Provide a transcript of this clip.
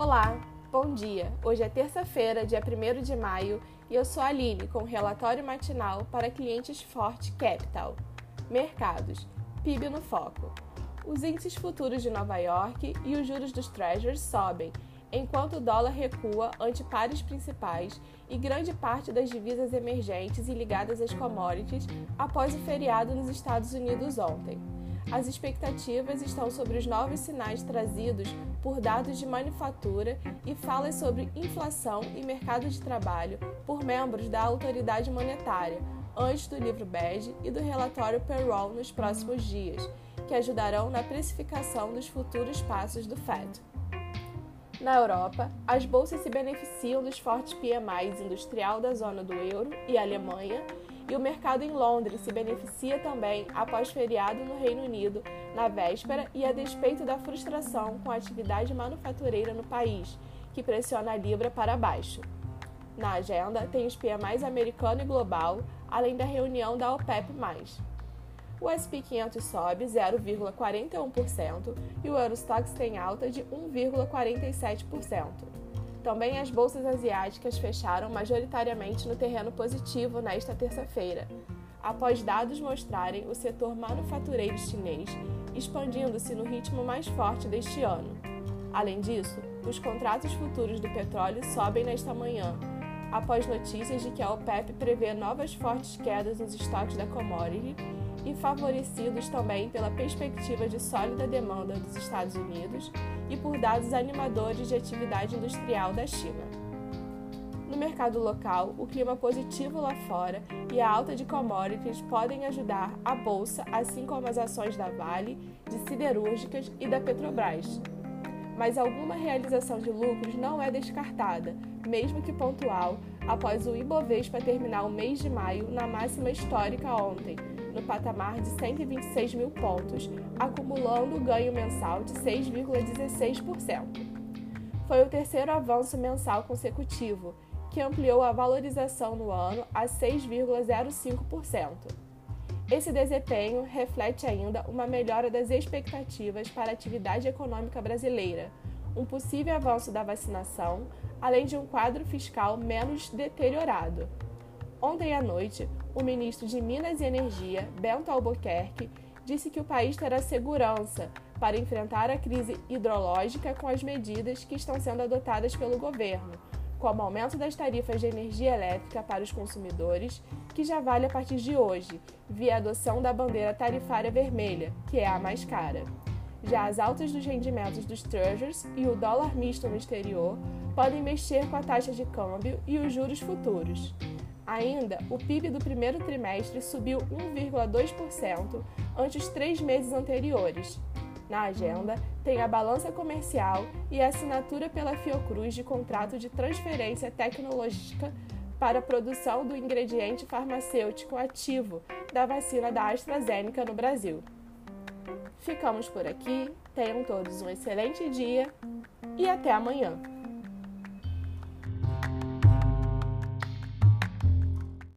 Olá, bom dia. Hoje é terça-feira, dia 1 de maio, e eu sou a Aline com o relatório matinal para clientes Forte Capital. Mercados. PIB no foco. Os índices futuros de Nova York e os juros dos Treasuries sobem, enquanto o dólar recua ante pares principais e grande parte das divisas emergentes e ligadas às commodities após o feriado nos Estados Unidos ontem. As expectativas estão sobre os novos sinais trazidos por dados de manufatura e falas sobre inflação e mercado de trabalho por membros da autoridade monetária, antes do livro bege e do relatório payroll nos próximos dias, que ajudarão na precificação dos futuros passos do Fed. Na Europa, as bolsas se beneficiam dos fortes PMIs industrial da zona do euro e Alemanha e o mercado em Londres se beneficia também após feriado no Reino Unido, na véspera e a despeito da frustração com a atividade manufatureira no país, que pressiona a libra para baixo. Na agenda, tem os PMIs americano e global, além da reunião da OPEP+. O SP 500 sobe 0,41% e o Eurostoxx tem alta de 1,47%. Também as bolsas asiáticas fecharam majoritariamente no terreno positivo nesta terça-feira, após dados mostrarem o setor manufatureiro chinês expandindo-se no ritmo mais forte deste ano. Além disso, os contratos futuros do petróleo sobem nesta manhã, após notícias de que a OPEP prevê novas fortes quedas nos estoques da commodity e favorecidos também pela perspectiva de sólida demanda dos Estados Unidos e por dados animadores de atividade industrial da China. No mercado local, o clima positivo lá fora e a alta de commodities podem ajudar a bolsa, assim como as ações da Vale, de siderúrgicas e da Petrobras. Mas alguma realização de lucros não é descartada, mesmo que pontual, após o Ibovespa terminar o mês de maio na máxima histórica ontem, no patamar de 126 mil pontos, acumulando ganho mensal de 6,16%. Foi o terceiro avanço mensal consecutivo, que ampliou a valorização no ano a 6,05%. Esse desempenho reflete ainda uma melhora das expectativas para a atividade econômica brasileira, um possível avanço da vacinação, além de um quadro fiscal menos deteriorado. Ontem à noite, o ministro de Minas e Energia, Bento Albuquerque, disse que o país terá segurança para enfrentar a crise hidrológica com as medidas que estão sendo adotadas pelo governo, como aumento das tarifas de energia elétrica para os consumidores, que já vale a partir de hoje, via adoção da bandeira tarifária vermelha, que é a mais cara. Já as altas dos rendimentos dos treasuries e o dólar misto no exterior podem mexer com a taxa de câmbio e os juros futuros. Ainda, o PIB do primeiro trimestre subiu 1,2% ante os três meses anteriores. Na agenda, tem a balança comercial e a assinatura pela Fiocruz de contrato de transferência tecnológica para a produção do ingrediente farmacêutico ativo da vacina da AstraZeneca no Brasil. Ficamos por aqui, tenham todos um excelente dia e até amanhã!